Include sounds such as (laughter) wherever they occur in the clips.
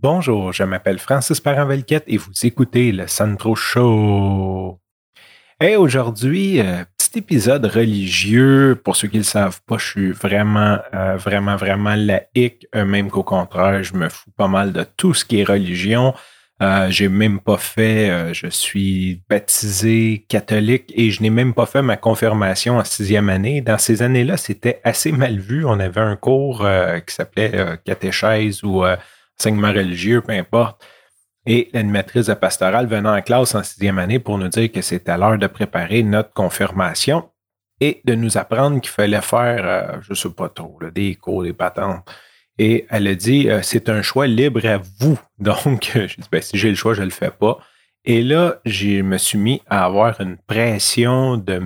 Bonjour, je m'appelle Francis Parent-Velquette et vous écoutez le Santro Show. Et aujourd'hui, euh, petit épisode religieux. Pour ceux qui ne le savent pas, je suis vraiment, euh, vraiment, vraiment laïque, euh, même qu'au contraire, je me fous pas mal de tout ce qui est religion. j'ai même pas fait, je suis baptisé catholique et je n'ai même pas fait ma confirmation en sixième année. Dans ces années-là, c'était assez mal vu. On avait un cours qui s'appelait catéchèse ou enseignement religieux, peu importe. Et l'animatrice de pastorale venant en classe en sixième année pour nous dire que c'était l'heure de préparer notre confirmation et de nous apprendre qu'il fallait faire, euh, je ne sais pas trop, des cours, des patentes. Et elle a dit, euh, c'est un choix libre à vous. (laughs) Donc, je dis, ben, si j'ai le choix, je ne le fais pas. Et là, je me suis mis à avoir une pression de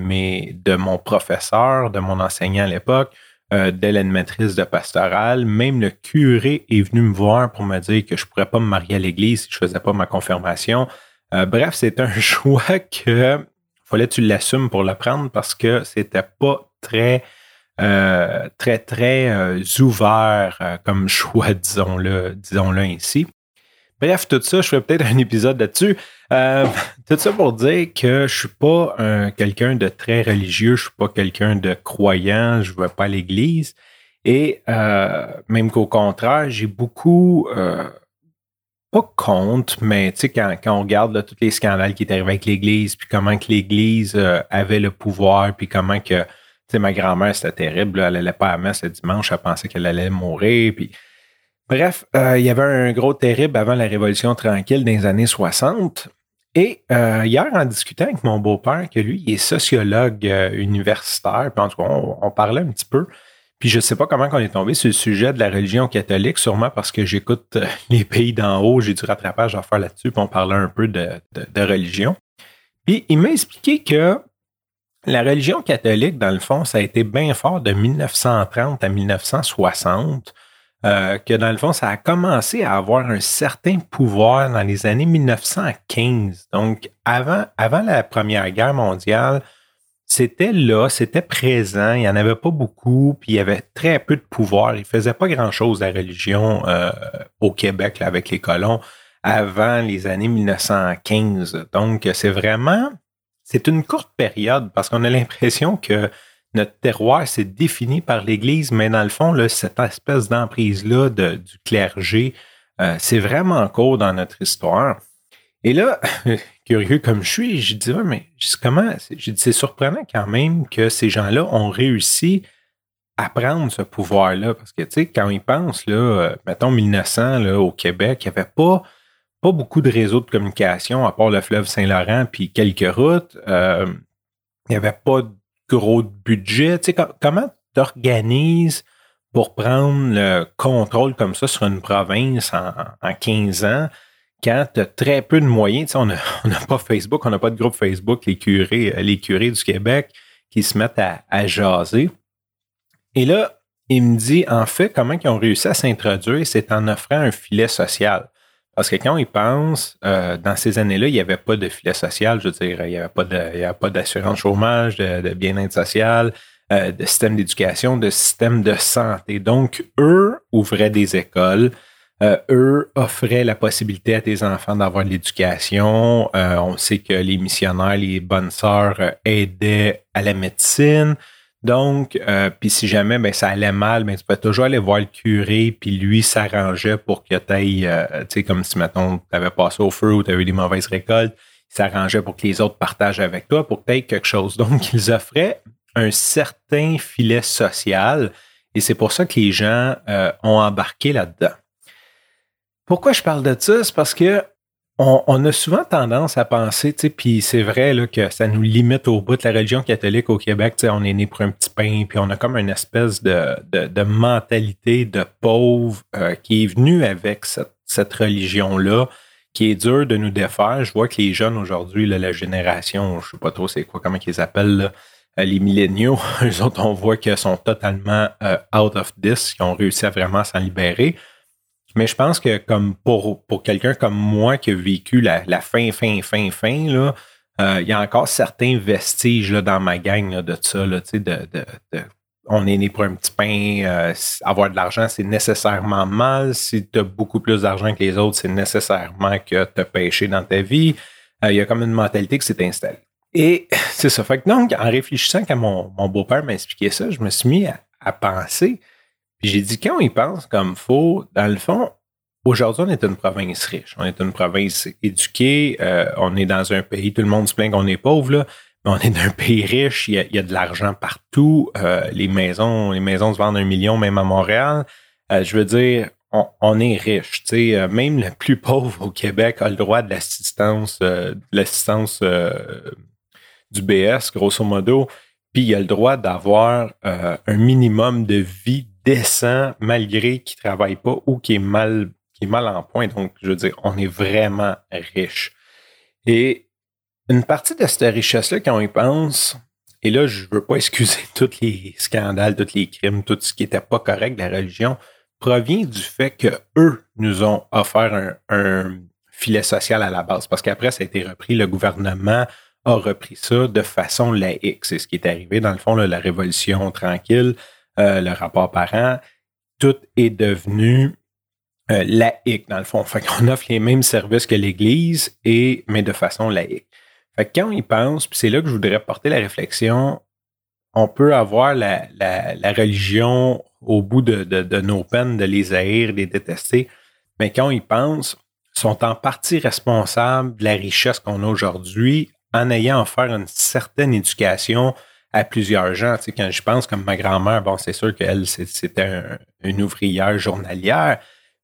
mon professeur, de mon enseignant à l'époque, euh, de de pastorale. Même le curé est venu me voir pour me dire que je ne pourrais pas me marier à l'église si je ne faisais pas ma confirmation. Euh, bref, c'est un (laughs) choix que fallait que tu l'assumes pour le prendre parce que c'était pas très, euh, très, très ouvert comme (laughs) choix, disons-le, disons-le ainsi. Bref, tout ça, je ferai peut-être un épisode là-dessus. Euh, (laughs) tout ça pour dire que je suis pas quelqu'un de très religieux, je suis pas quelqu'un de croyant, je vais pas à l'église. Et euh, même qu'au contraire, j'ai beaucoup euh, pas compte, mais tu sais, quand, quand, on regarde tous les scandales qui étaient arrivés avec l'Église, puis comment que l'Église avait le pouvoir, puis comment que tu sais, ma grand-mère, c'était terrible, elle allait pas à messe le dimanche, elle pensait qu'elle allait mourir, puis Bref, euh, il y avait un gros terrible avant la Révolution tranquille des années 60. Et euh, hier, en discutant avec mon beau-père, que lui, est sociologue euh, universitaire, puis en tout cas, on, parlait un petit peu. Puis je ne sais pas comment on est tombé sur le sujet de la religion catholique, sûrement parce que j'écoute (laughs) les pays d'en haut, j'ai du rattrapage à faire là-dessus, puis on parlait un peu de religion. Puis il m'a expliqué que la religion catholique, dans le fond, ça a été bien fort de 1930 à 1960. Euh, que dans le fond, ça a commencé à avoir un certain pouvoir dans les années 1915. Donc, avant, la Première Guerre mondiale, c'était là, c'était présent, il n'y en avait pas beaucoup, puis il y avait très peu de pouvoir. Il ne faisait pas grand-chose la religion euh, au Québec avec les colons avant les années 1915. Donc, c'est vraiment, c'est une courte période parce qu'on a l'impression que notre terroir, c'est défini par l'Église, mais dans le fond, cette espèce d'emprise-là du clergé, euh, c'est vraiment court dans notre histoire. Et là, (laughs) curieux comme je suis, je dis, mais comment, c'est surprenant quand même que ces gens-là ont réussi à prendre ce pouvoir-là. Parce que, tu sais, quand ils pensent, là, euh, mettons 1900, là, au Québec, il n'y avait pas, pas beaucoup de réseaux de communication, à part le fleuve Saint-Laurent puis quelques routes. Euh, il n'y avait pas gros budget. Tu comment tu organises pour prendre le contrôle comme ça sur une province en, 15 ans quand tu as très peu de moyens? On n'a (laughs) pas Facebook, on n'a pas de groupe Facebook, les curés, les curés du Québec qui se mettent à, jaser. Et là, il me dit, en fait, comment ils ont réussi à s'introduire, c'est en offrant un filet social. Parce que quand ils pensent, euh, dans ces années-là, il n'y avait pas de filet social, je veux dire, il n'y avait pas d'assurance chômage, de, bien-être social, euh, de système d'éducation, de système de santé. Donc, eux ouvraient des écoles, euh, eux offraient la possibilité à tes enfants d'avoir de l'éducation. on sait que les missionnaires, les bonnes sœurs aidaient à la médecine. Donc, euh, puis si jamais ben, ça allait mal, ben, tu peux toujours aller voir le curé, puis lui s'arrangeait pour que tu euh, tu sais, comme si, maintenant tu avais passé au feu ou tu avais eu des mauvaises récoltes, il s'arrangeait pour que les autres partagent avec toi, pour que tu aies quelque chose. Donc, (laughs) ils offraient un certain filet social, et c'est pour ça que les gens euh, ont embarqué là-dedans. Pourquoi je parle de ça? C'est parce que on, a souvent tendance à penser, puis c'est vrai là, que ça nous limite au bout de la religion catholique au Québec. On est né pour un petit pain, puis on a comme une espèce de, de, mentalité de pauvre euh, qui est venue avec cette, religion-là, qui est dure de nous défaire. Je vois que les jeunes aujourd'hui, la génération, je sais pas trop c'est quoi, comment ils appellent, euh, les milléniaux, (laughs) eux autres, on voit qu'ils sont totalement euh, out of this, qui ont réussi à vraiment s'en libérer. Mais je pense que comme pour, pour quelqu'un comme moi qui a vécu la, fin, fin, fin, fin, là, euh, il y a encore certains vestiges là, dans ma gang de ça, là, de, de, de, on est né pour un petit pain, euh, avoir de l'argent, c'est nécessairement mal. Si tu as beaucoup plus d'argent que les autres, c'est nécessairement que tu as pêché dans ta vie. Euh, il y a comme une mentalité qui s'est installée. Et c'est ça. Donc, en réfléchissant quand mon, mon beau-père m'a expliqué ça, je me suis mis à, penser. J'ai dit, quand il pense comme faux, dans le fond, aujourd'hui, on est une province riche. On est une province éduquée. Euh, on est dans un pays, tout le monde se plaint qu'on est pauvre, là. Mais on est d'un pays riche. Il y a, de l'argent partout. Euh, les maisons, les maisons se vendent un million, même à Montréal. Euh, je veux dire, on, est riche. Sais, même le plus pauvre au Québec a le droit de l'assistance, de l'assistance du BS, grosso modo, puis il a le droit d'avoir euh, un minimum de vie décent malgré qu'il ne travaille pas ou qu'il est mal qui est mal en point. Donc, je veux dire, on est vraiment riche. Et une partie de cette richesse-là, quand on y pense, et là, je veux pas (laughs) excuser tous les scandales, tous les crimes, tout ce qui n'était pas correct de la religion, provient du fait que eux nous ont offert un filet social à la base. Parce qu'après, ça a été repris, le gouvernement a repris ça de façon laïque. C'est ce qui est arrivé, dans le fond, la révolution tranquille, euh, le rapport parent, tout est devenu euh, laïque, dans le fond. Fait qu'on offre les mêmes services que l'Église, et, mais de façon laïque. Fait que quand on y pense, puis c'est là que je voudrais porter la réflexion, on peut avoir la, religion au bout de, nos peines, de les haïr, de les détester, mais quand on y pense, sont en partie responsables de la richesse qu'on a aujourd'hui en ayant offert une certaine éducation à plusieurs gens. Tu sais, quand je pense comme ma grand-mère, bon, c'est sûr qu'elle, c'était une ouvrière journalière,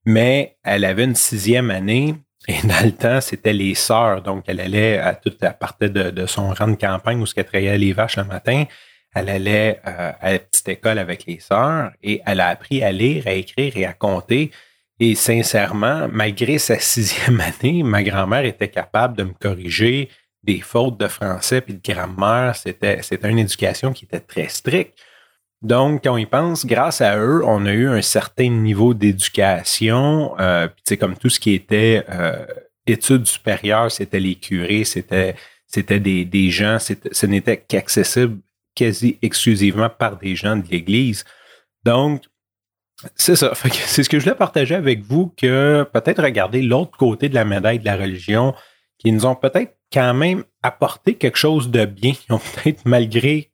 mais elle avait une sixième année et (laughs) dans le temps, c'était les sœurs. Donc, elle allait à toute, à partir de, son rang de campagne où elle trayait les vaches le matin. Elle allait euh, à la petite école avec les sœurs et elle a appris à lire, à écrire et à compter. Et sincèrement, malgré sa sixième (laughs) année, ma grand-mère était capable de me corriger des fautes de français puis de grammaire. C'était, c'était une éducation qui était très stricte. Donc, quand on y pense, grâce à eux, on a eu un certain niveau d'éducation. Euh, comme tout ce qui était euh, études supérieures, c'était les curés, c'était, c'était des, des gens, ce n'était qu'accessible quasi exclusivement par des gens de l'Église. Donc, c'est ça. c'est ce que je voulais partager avec vous, que peut-être regarder l'autre côté de la médaille de la religion, qui nous ont peut-être quand même apporté quelque chose de bien. Ils ont peut-être, malgré,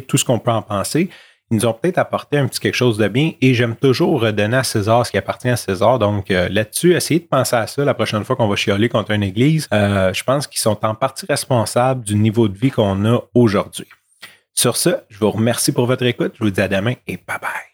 tout ce qu'on peut en penser, ils nous ont peut-être apporté un petit quelque chose de bien et j'aime toujours redonner à César ce qui appartient à César. Donc euh, là-dessus, essayez de penser à ça la prochaine fois qu'on va chialer contre une église. Euh, je pense qu'ils sont en partie responsables du niveau de vie qu'on a aujourd'hui. Sur ce, je vous remercie pour votre écoute. Je vous dis à demain et bye bye.